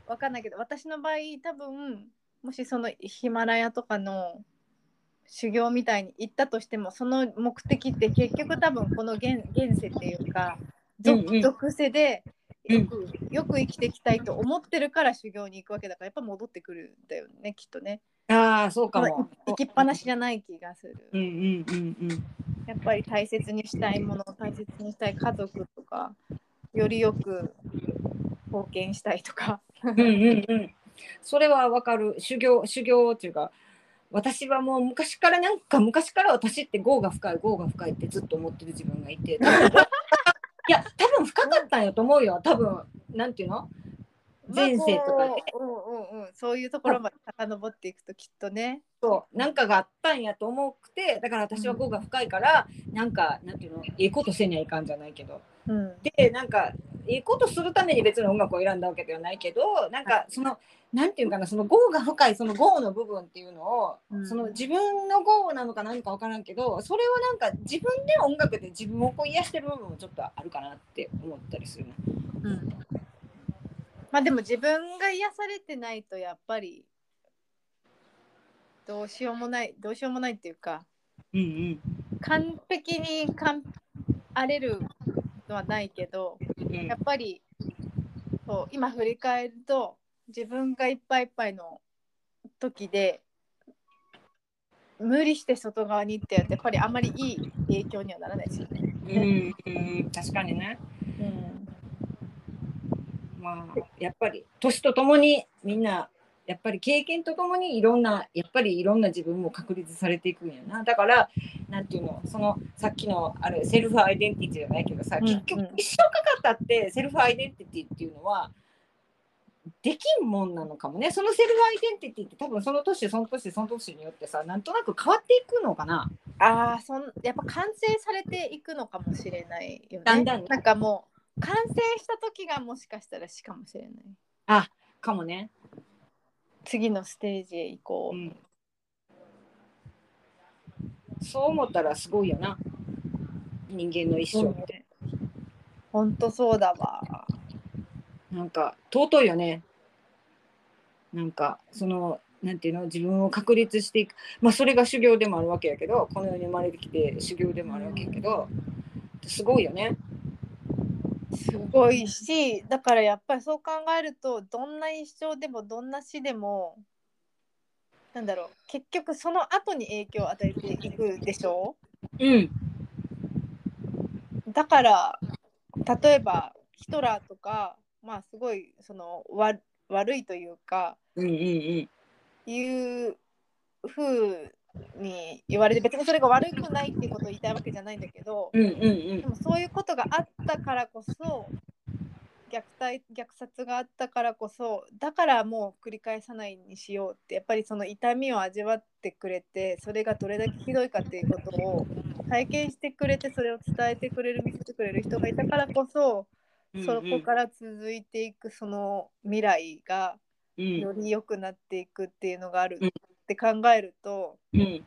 わかんないけど私の場合多分もしそのヒマラヤとかの修行みたいに行ったとしてもその目的って結局多分この現現世っていうか属,、属性でうんよくよく生きていきたいと思ってるから修行に行くわけだからやっぱ戻ってくるんだよねきっとね。ああそうかも。行きっぱなしじゃない気がする。うんうんうんうん。やっぱり大切にしたいもの大切にしたい家族とかよりよく貢献したいとか。うんうんうん。それはわかる。修行修行っていうか。私はもう昔からなんか昔から私って業が深い業が深いってずっと思ってる自分がいて。いや多分深かったんやと思うよ。多分なんていうの？前世とかで。ううんうんうん、そういうところまで遡っていくときっとね。そう。なんかがあったんやと思うくてだから私は業が深いから、なんかなんていうの？いいことせにゃいかんじゃないけど。うん、でなんかいいことするために別に音楽を選んだわけではないけどなんかそのなんていうかなその業が深いその業の部分っていうのを、うん。その自分の業なのか何か分からんけどそれをなんか自分で音楽で自分をこう癒してる部分もちょっとあるかなって思ったりするな。うん、まあでも自分が癒されてないとやっぱりどうしようもないどうしようもないっていうかうんうん。完璧にかん荒れるのはないけどうん。やっぱりそう今振り返ると自分がいっぱいいっぱいの時で無理して外側にってやってやっぱりあんまりいい影響にはならないですよね。うんうん確かにね。うん、まあやっぱり年とともにみんなやっぱり経験とともにいろんなやっぱりいろんな自分も確立されていくんやなだからなんていうのそのさっきのあれセルフアイデンティティじゃないけどさ、うんうん結局一生かかったってセルフアイデンティティっていうのはできんもんなのかもねそのセルフアイデンティティって多分その年その年その年によってさなんとなく変わっていくのかなああそんやっぱ完成されていくのかもしれないよね。だんだんねなんかもう完成した時がもしかしたら死かもしれない。かもね。次のステージへ行こう。うん、そう思ったらすごいよな人間の一生って、ほんとそうだわ。なんか尊いよね。なんかそのなんていうの？自分を確立していく。まあそれが修行でもあるわけやけどこの世に生まれてきて修行でもあるわけやけどすごいよね。すごいしだからやっぱりそう考えるとどんな一生でもどんな死でもなんだろう結局その後に影響を与えていくでしょ？うん。だから例えばヒトラーとかまあすごいそのわ悪いというかうんうんうん。いうふうに言われて別にそれが悪くないっていうことを言いたいわけじゃないんだけどうんうんうん。でもそういうことがあったからこそ虐待虐殺があったからこそだからもう繰り返さないにしようってやっぱりその痛みを味わってくれてそれがどれだけひどいかっていうことを体験してくれてそれを伝えてくれる見せてくれる人がいたからこそそこから続いていくその未来がうん。より良くなっていくっていうのがあるうん。って考えるとうん。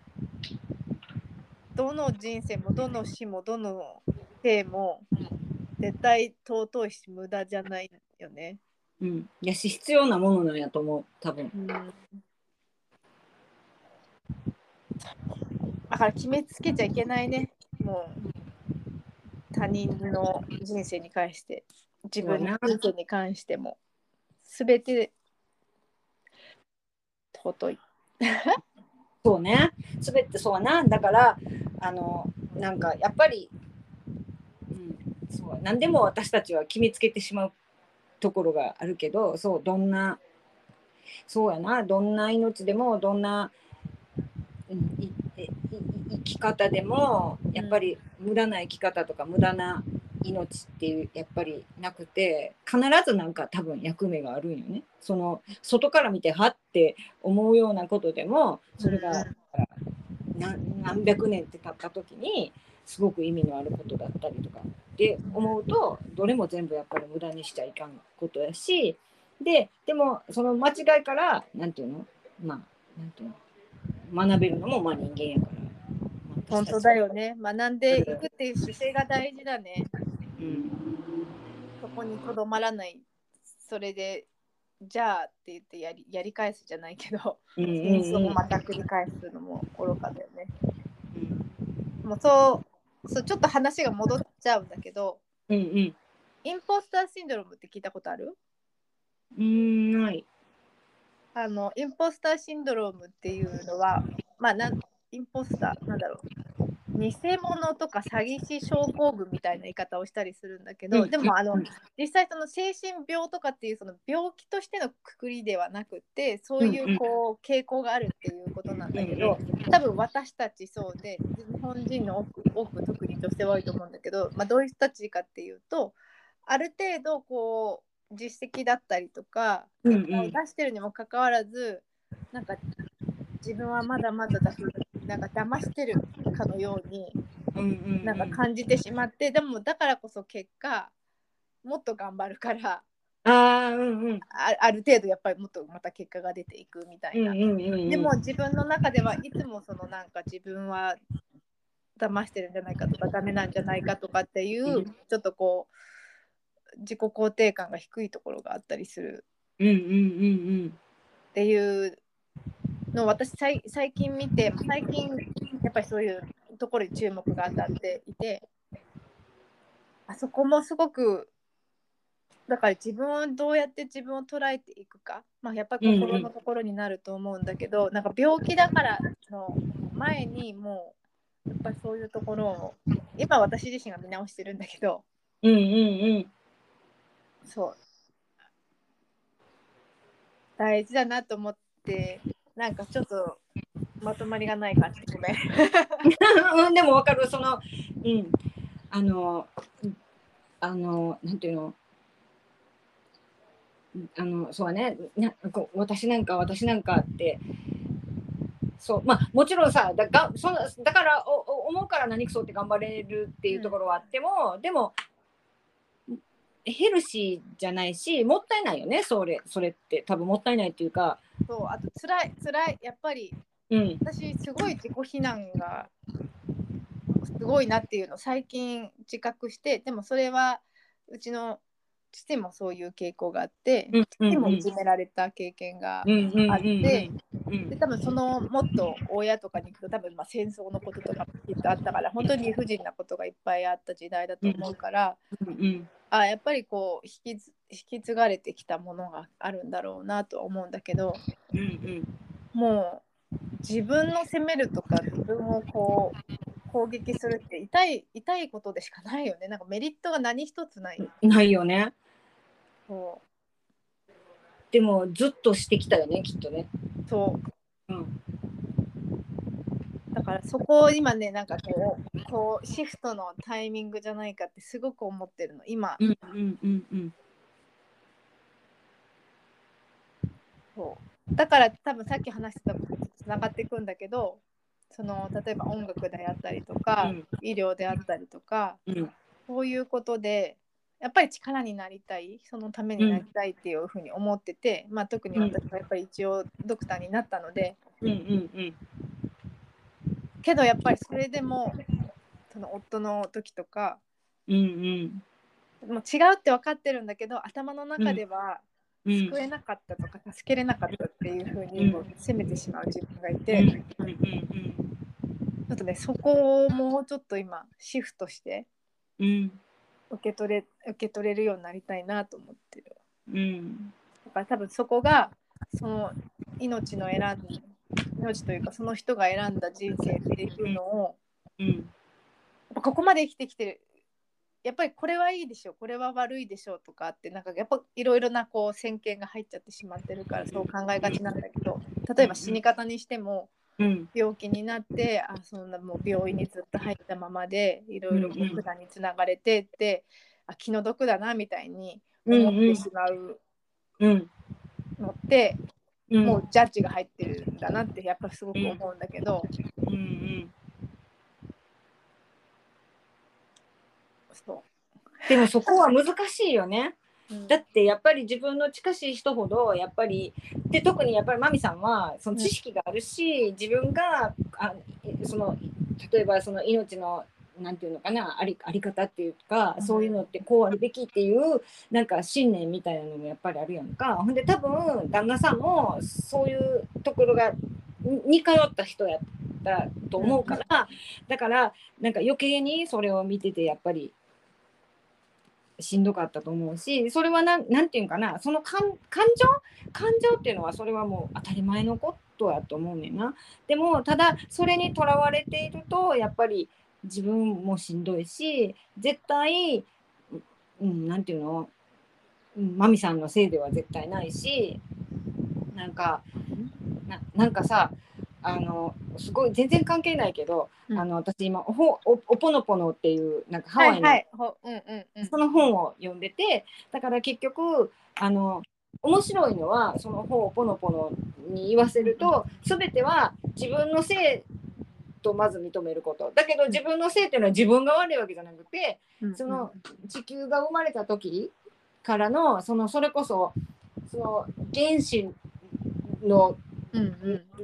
どの人生もどの死もどの生も絶対尊いし無駄じゃないよね。うん。やし必要なものなんやと思う多分。だから決めつけちゃいけないね。もう他人の人生に関して自分の人生に関しても全て尊い。そうね。全てそうな。んだからあのなんかやっぱり、うん、そう何でも私たちは決めつけてしまうところがあるけどそうどんなそうやな。どんな命でもどんな、生き方でもやっぱり無駄な生き方とか無駄な命っていうやっぱりなくて必ずなんか多分役目があるんよね。その外から見てはって思うようなことでもそれが何何百年って経った時にすごく意味のあることだったりとかって思うとどれも全部やっぱり無駄にしちゃいかんことやしででもその間違いから何て言うの？まあなんていうの？学べるのもまあ人間やから。まあ本当だよ。ね。学んでいくっていう姿勢が大事だね。うんそこにとどまらない。それで、じゃあって言ってやりやり返すじゃないけど、うんうまた繰り返すのも愚かだよね。うんもうそうそう、ちょっと話が戻っちゃうんだけど、うんうんインポスターシンドロームって聞いたことある？うんない。あのインポスターシンドロームっていうのは、まあ、なんインポスターなんだろう。偽物とか詐欺師症候群みたいな言い方をしたりするんだけど、うん。でもあのうん。実際その精神病とかっていうその病気としてのくくりではなくてそういうこう傾向があるっていうことなんだけど、多分私たちそうで日本人の多く多く特に女性は多いと思うんだけど、まあ、どういう人たちかっていうとある程度こう実績だったりとか結果を出してるにもかかわらず、なんか自分はまだまだだしなんか騙してるかのようにうんうんうん。なんか感じてしまって、でもだからこそ結果もっと頑張るからああうんうん。あある程度やっぱりもっとまた結果が出ていくみたいな。うんうんうんうん。でも自分の中ではいつもそのなんか自分は騙してるんじゃないかとかダメなんじゃないかとかっていう、うん。ちょっとこう自己肯定感が低いところがあったりする。うんうんうん。っていうのを私さい最近見て最近やっぱりそういうところに注目が当たっていてあそこもすごくだから自分をどうやって自分を捉えていくか、まあ、やっぱり心のところになると思うんだけど、なんか病気だからの前にもうやっぱりそういうところを今私自身が見直してるんだけど。うんうんうん。そう。大事だなと思ってなんかちょっとまとまりがない感じ。ごめん。うん、でもわかる。そのうん。あのあのなんていうの？あのそうはね。なこう私なんか私なんかって。そう。まあもちろんさだがそのだからおお思うから何くそって頑張れるっていうところはあっても、でもヘルシーじゃないしもったいないよねそれそれって。多分もったいないっていうか。そうあと辛い辛いやっぱり。うん。私すごい自己非難がすごいなっていうのを最近自覚してでもそれはうちの父もそういう傾向があって、うん父もいじめられた経験がうんうんうんあって、うん。で多分そのもっと親とかに行くと多分まあ戦争のこととかもきっとあったから本当に理不尽なことがいっぱいあった時代だと思うから、うんあやっぱりこう引き継引き継がれてきたものがあるんだろうなとは思うんだけどうんうん。もう自分の責めるとか自分をこう攻撃するって痛い痛いことでしかないよね。なんかメリットが何一つない。ないよね。そでもずっとしてきたよねきっとね。うそう。うんだからそこを今ねなんかこうこうシフトのタイミングじゃないかってすごく思ってるの。今。うんうんうんうん。そう。だから多分さっき話してたこととつながっていくんだけどその例えば音楽であったりとか、うん。医療であったりとかうん。そういうことでやっぱり力になりたいそのためになりたいっていうふうに思ってて、まあ、特に私はやっぱり一応ドクターになったのでうんうんうんけどやっぱりそれでもその夫の時とかうんうん。もう違うって分かってるんだけど頭の中ではうん。救えなかったとか助けれなかったっていうふうに責めてしまう自分がいて、うん。ちうん。うん。ょっとねそこをもうちょっと今シフトしてうん。受け取れ受け取れるようになりたいなと思ってる。うん。だから多分そこがその命の選ん命というかその人が選んだ人生っていうのをうん。やっぱここまで生きてきてるやっぱりこれはいいでしょこれは悪いでしょとかってなんかやっぱいろいろなこう偏見が入っちゃってしまってるからそう考えがちなんだけど例えば死に方にしてもうん。病気になってあそんなもう病院にずっと入ったままでいろいろうんうん管につながれてって、あ気の毒だなみたいにうん思ってしまううん。のって、うんもうジャッジが入ってるんだなってやっぱりすごく思うんだけど、うんうん。そでもそこは難しいよね。だってやっぱり自分の近しい人ほどやっぱりで特にやっぱりマミさんはその知識があるし、自分があその例えばその命のなんていうのかなありあり方っていうか、うん。そういうのってこうあるべきっていうなんか信念みたいなのもやっぱりあるやんか。ほんで多分旦那さんもそういうところがに似通った人やったと思うから、だからなんか余計にそれを見ててやっぱりしんどかったと思うしそれはなんなんていうんかなその感感情？感情っていうのはそれはもう当たり前のことやと思うねんな。でもただそれにとらわれているとやっぱり自分もしんどいし絶対うんなんていうの？うんマミさんのせいでは絶対ないしなんかななんかさあのすごい全然関係ないけど、うん。あの私今おほおおぽのぽのっていうなんかハワイの、はいはい。ほうんうんうん。その本を読んでてだから結局あの面白いのはその本をポノポノに言わせると全ては自分のせいとまず認めること。だけど自分のせいっていうのは自分が悪いわけじゃなくてうん。その地球が生まれた時からのそのそれこそその原子の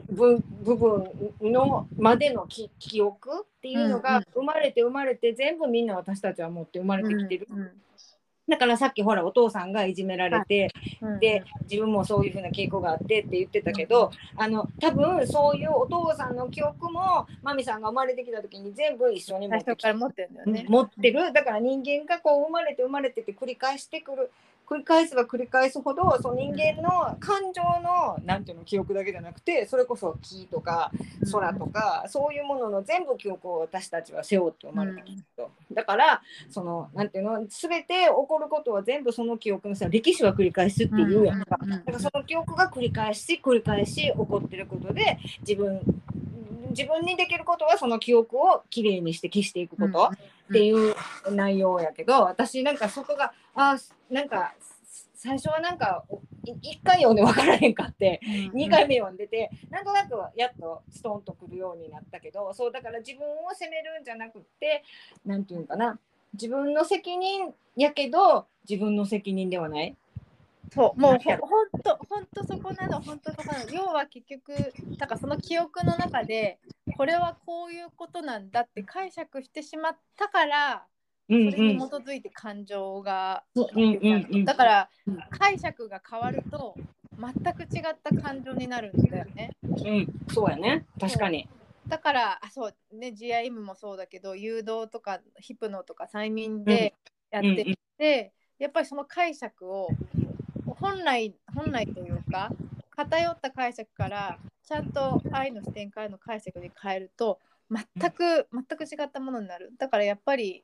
部部分のまでの記記憶っていうのうんが生まれて生まれて全部みんな私たちは持って生まれてきてる。うんだからさっきほらお父さんがいじめられて、うん。で自分もそういうふうな傾向があってって言ってたけど、あの多分そういうお父さんの記憶もマミさんが生まれてきた時に全部一緒に持ってきて最初から持ってるんだよね。持ってる。だから人間がこう生まれて生まれてって繰り返してくる繰り返せば繰り返すほどその人間の感情のなんていうの記憶だけじゃなくてそれこそ木とか空とか、そういうものの全部記憶を私たちは背負って生まれてきたと、だからそのなんていうの全て起こることは全部その記憶のさ歴史は繰り返すっていうやんか、だからその記憶が繰り返し繰り返し起こってることで自分自分にできることはその記憶をきれいにして消していくことっていう内容やけど、私なんかそこがあなんか最初はなんか1回読んで分からへんかって、2回目読んでてなんとなくやっとストンとくるようになったけどそうだから自分を責めるんじゃなくって何て言うかな。自分の責任やけど自分の責任ではない。そうもうほほんとほんとそこなのほんとそこなの。要は結局なんかその記憶の中でこれはこういうことなんだって解釈してしまったからそうん。れに基づいて感情が、うんうんうんだからうん。解釈が変わると全く違った感情になるんだよね。うん、そうやね。確かに。だからあそうね GIM もそうだけど誘導とかヒプノとか催眠でやっていて、やっぱりその解釈を本来本来というか偏った解釈からちゃんと愛の視点からの解釈に変えると全く全く違ったものになる。だからやっぱり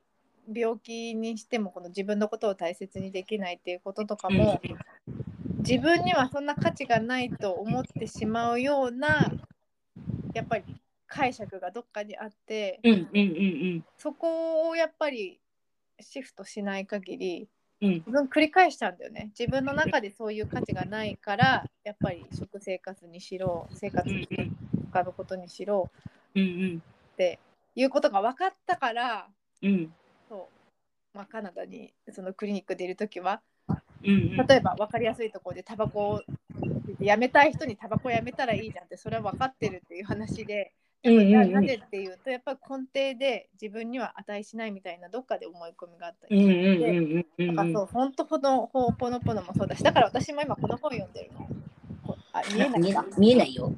病気にしてもこの自分のことを大切にできないっていうこととかも、自分にはそんな価値がないと思ってしまうようなやっぱり解釈がどっかにあって、そこをやっぱりシフトしない限りうん。自分繰り返しちゃうんだよね。自分の中でそういう価値がないからやっぱり食生活にしろ生活うん他のことにしろうんうん。っていうことが分かったからうん。そう、まあ、カナダにそのクリニックでいる時はうん例えば分かりやすいところでタバコをやめたい人にタバコやめたらいいじゃんってそれは分かってるっていう話で。なぜっていうとやっぱり根底で自分には値しないみたいなどっかで思い込みがあったりうんしてそう、本当ほどほぽのぽのもそうだし、だから私も今この本読んでるの。こあ見えないか。見えないよ。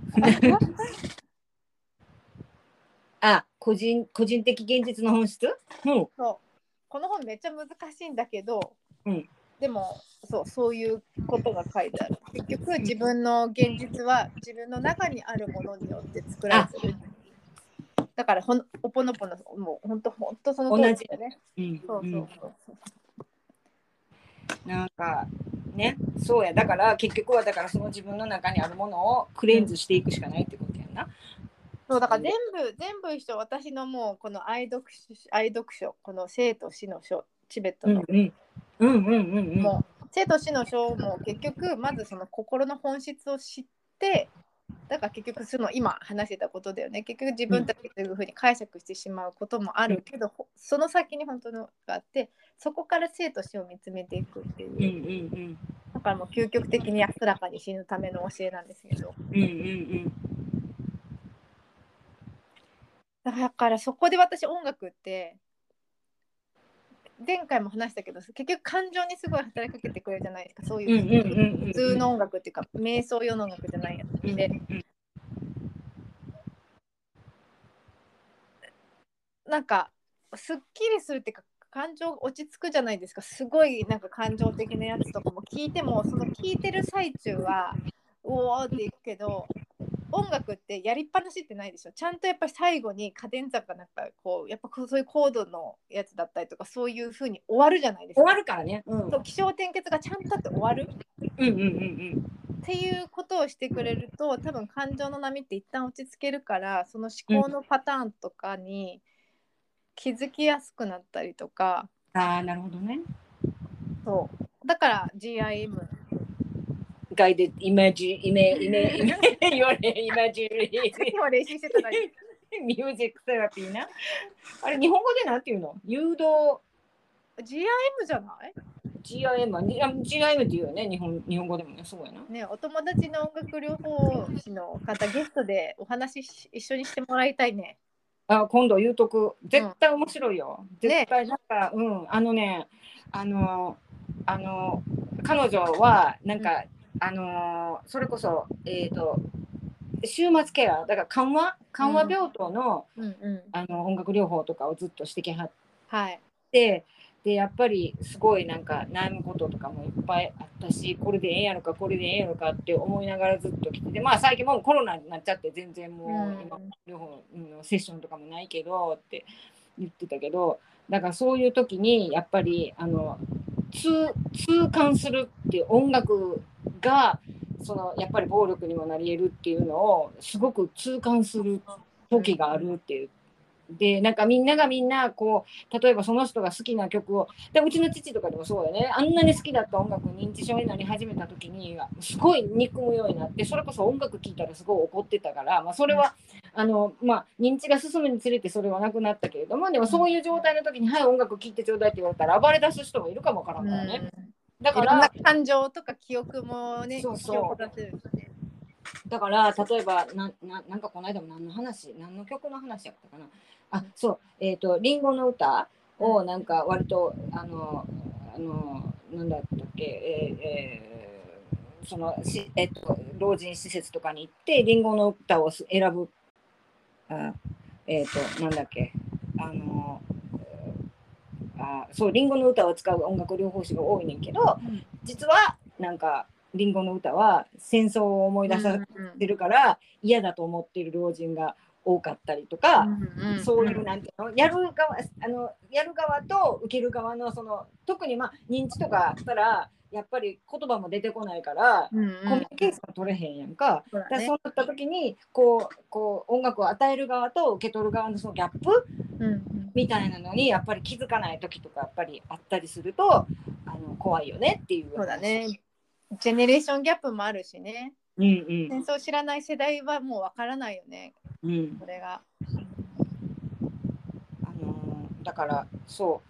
あ、個人個人的現実の本質？うん。そうこの本めっちゃ難しいんだけど、うんでもそうそういうことが書いてある。結局自分の現実は自分の中にあるものによって作られてる。だからほんおぽのぽのもう本当本当その通りだよね。うんそうそうそうそう。なんかね、そうや。だから結局はだからその自分の中にあるものをクレンズしていくしかないってことやんな。そうだから全部全部一緒私のもうこの愛読書愛読書この生と死の書チベットの、うんうんうんうんうんうん。もう生と死の書も結局まずその心の本質を知ってだから結局その今話してたことだよね。結局自分たちというふうに解釈してしまうこともあるけど、ほその先に本当のがあってそこから生と死を見つめていくっていう、うんうんだからもう究極的に安らかに死ぬための教えなんですけど。うんうんうん。だからそこで私音楽って前回も話したけど結局感情にすごい働きかけてくれるじゃないですかそういう。普通の音楽っていうか瞑想用の音楽じゃないやつうんで、うんなんかすっきりするっていうか感情が落ち着くじゃないですか。すごいなんか感情的なやつとかも聞いてもその聞いてる最中はおおっていくけど音楽ってやりっぱなしってないでしょ？ちゃんとやっぱり最後にカデンザがなんかこうやっぱそういうコードのやつだったりとかそういう風に終わるじゃないです終かわるからね。うん。そう起承転結がちゃんとあって終わる。うんうんうんっていうことをしてくれると多分感情の波って一旦落ち着けるからその思考のパターンとかに気づきやすくなったりとか、うん。ああなるほどね。そう。だから GIM ガイデイメージイメ イメイメ言われイメージ今練習してたのにミュージックセラピーな。あれ日本語でなんていうの？誘導 GIM じゃない？GIM は、GIM っていうよね、日本日本語でもね、そうやな。ねお友達の音楽療法士の方ゲストでお話し一緒にしてもらいたいね。あ今度言うとく。絶対面白いよ。絶対なんか、うん、あのね、あの、あの、彼女は、なんか、あの、それこそ、えっ、と、終末ケア、だから緩和、緩和病棟の,、うん。うん、あの音楽療法とかをずっとしてきはっはい。て、でやっぱりすごいなんか悩むこととかもいっぱいあったしこれでええやろかこれでええやろかって思いながらずっと来ててまあ最近もうコロナになっちゃって全然もう今両方のセッションとかもないけどって言ってたけどだからそういう時にやっぱりあの痛痛感するっていう音楽がそのやっぱり暴力にもなり得るっていうのをすごく痛感する時があるっていう。でなんかみんながみんなこう例えばその人が好きな曲をでうちの父とかでもそうよね。あんなに好きだった音楽認知症になり始めた時にすごい憎むようになってそれこそ音楽聴いたらすごい怒ってたから、まあ、それはあの、まあ、認知が進むにつれてそれはなくなったけれどもでもそういう状態の時に「はい音楽聴いてちょうだい」って言われたら暴れ出す人もいるかもわからんからね。だから感情とか記憶もねそうそう。だから例えばなななんかこの間も何の話何の曲の話やったかなあそう。えっ、ー、と「りんごの歌」をなんか割とあのあのなんだったっけえー、えー、そのし、えっ、ー、と老人施設とかに行ってりんごの歌を選ぶあえっ、となんだっけあのあそうりんごの歌を使う音楽療法士が多いねんけど、実はなんかりんごの歌は戦争を思い出させるから嫌だと思っている老人が多かったりとか、うんうん、そういうなんていうのやる側あのやる側と受ける側のその特にまあ認知とかあったらやっぱり言葉も出てこないから、うんうん、コミュニケーション取れへんやんか。そう、ね、そうなった時にこうこう音楽を与える側と受け取る側のそのギャップ、うんうん、みたいなのにやっぱり気づかない時とかやっぱりあったりするとあの怖いよねっていう。そうだね。ジェネレーションギャップもあるしね。うんうん、戦争を知らない世代はもうわからないよね。うん、それが。あのー、だからそ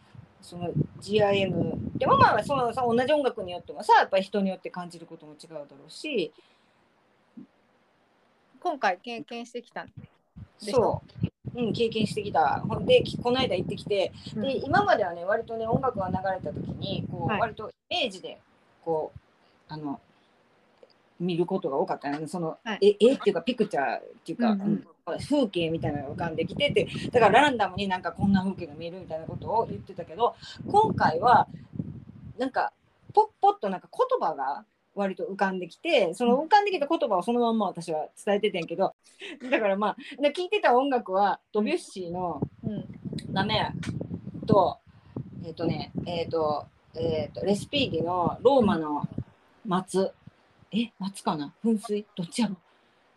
うその GIM でもまあそのさ同じ音楽によってもさやっぱり人によって感じることも違うだろうし。今回経験してきたんでそう、うん、経験してきた。ほんでこの間行ってきて、うん、で今まではね割とね音楽が流れた時にこう、はい、割とイメージでこうあの見ることが多かったね。その、はい、え絵っていうかピクチャーっていうか、うんうん、風景みたいなのが浮かんできててだからランダムになんかこんな風景が見えるみたいなことを言ってたけど今回はなんかポッポッとなんか言葉が割と浮かんできてその浮かんできた言葉をそのまんま私は伝えててんけどだからまあ聴いてた音楽はドビュッシーの「ダメ」とえっ、ー、とねえっ、ー、とえっ、ー、とレスピーディの「ローマの松」え松かな？噴水？どっちやろ？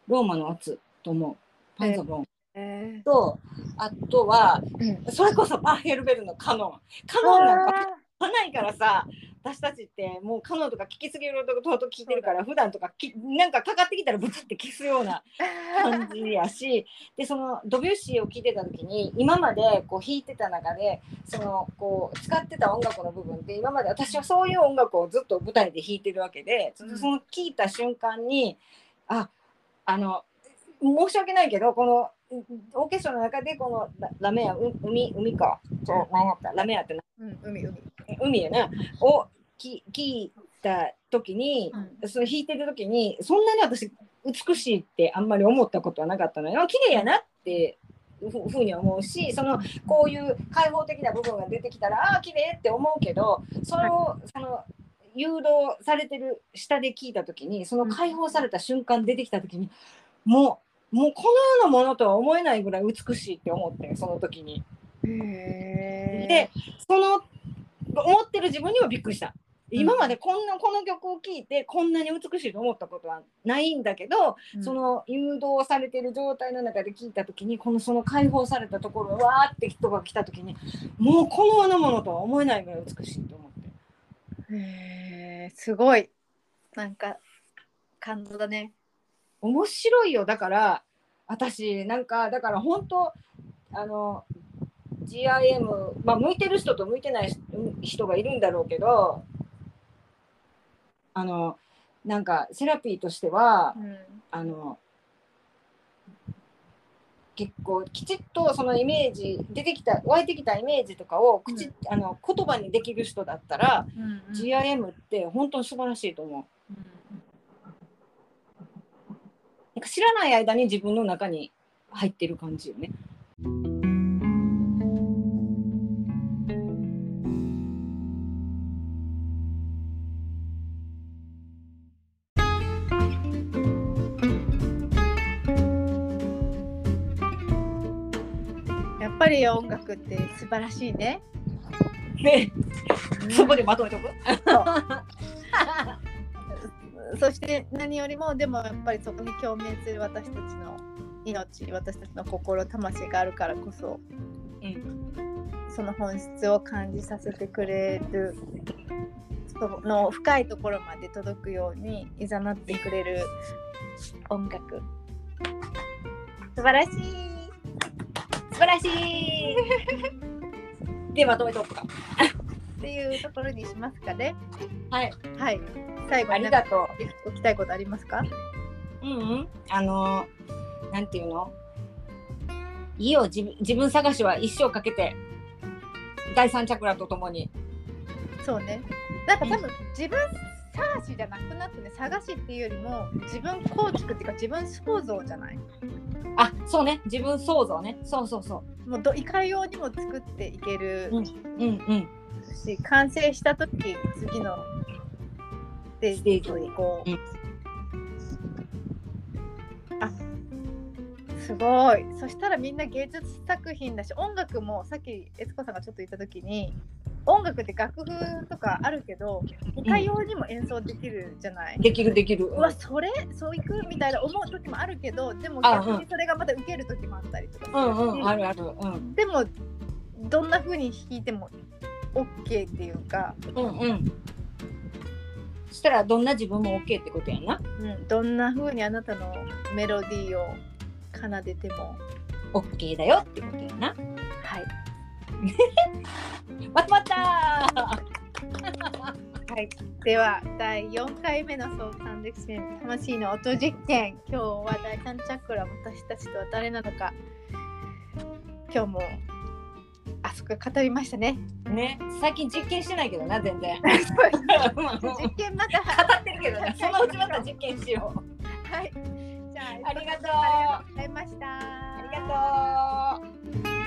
ローマの松と思う。パンザボン。えー、とあとは、うん、それこそパーヘルベルのカノン。カノンなんかないからさ私たちってもうカノンとか聞きすぎるとと聞いてるから普段とかきなんかかかってきたらブツって消すような感じやし でそのドビュッシーを聴いてた時に今までこう弾いてた中でそのこう使ってた音楽の部分って今まで私はそういう音楽をずっと舞台で弾いてるわけで、その聴いた瞬間にああの申し訳ないけどこのオーケストラの中でこのラメア海海か。そう何やった。ラメアってな、うん、海海海やなをき聞いた時に、うん、その弾いてる時にそんなに私美しいってあんまり思ったことはなかったのよ。綺麗やなってふふうに思うしそのこういう開放的な部分が出てきたらああ綺麗って思うけどそれをその誘導されてる下で聞いた時にその解放された瞬間出てきた時にもうもうこのようなものとは思えないぐらい美しいって思ってその時に。でその思ってる自分にもびっくりした。今までこんなこの曲を聴いてこんなに美しいと思ったことはないんだけど、うん、その誘導されてる状態の中で聴いた時にこのその解放されたところわーって人が来た時にもうこのようなものとは思えないぐらい美しいと思って。へえすごいなんか感動だね。面白いよだから私なんかだから本当あの GIM、まあ、向いてる人と向いてない人がいるんだろうけどあのなんかセラピーとしては、うん、あの結構きちっとそのイメージ出てきた湧いてきたイメージとかを口、うん、あの言葉にできる人だったら、うんうん、GIM って本当に素晴らしいと思う。うん、なんか知らない間に自分の中に入ってる感じよね。音楽って素晴らしいね。ね そこでまとめとく？そして何よりもでもやっぱりそこに共鳴する私たちの命私たちの心魂があるからこそうんその本質を感じさせてくれるその深いところまで届くようにいざなってくれる音楽。素晴らしい素晴らしい。でまとめとくか。っていうところにしますかね。はい。はい。最後あに何かりがとおきたいことありますか？ううんうん。あのなんていうの？いいよ自分自分探しは一生かけて第三チャクラとともに。そうね。なんか多分自分探しじゃなくなってね探しっていうよりも自分構築っていうか自分創造じゃない？あそうね。自分創造ね。そうそうそもうどいかようにも作っていけるうん。ううんうん。し、完成した時次のステージに。こう、うん。あすごい。そしたらみんな芸術作品だし音楽もさっき悦子さんがちょっと言った時に音楽って楽譜とかあるけどいかようにも演奏できるじゃない、できるできる。うわそれ？そういくみたいな思う時もあるけどでもあ逆にそれがまた受ける時もあったりとかうんうんあるあるうん。でもどんな風に弾いても OK っていうか、うんうん。そしたらどんな自分も OK ってことやんな。うん、どんな風にあなたのメロディーを奏でても OK だよってことやな。はい、まとまった。はい、では第4回目の総算歴史魂の音実験。今日は第3チャクラ私たちとは誰なのか。今日もあそこ語りましたね。ーね。最近実験してないけどな全然。実験また語ってるけどね。そのうちまた実験しよう。はい。じゃあ、ありがとう。ありがとうございました。ありがとう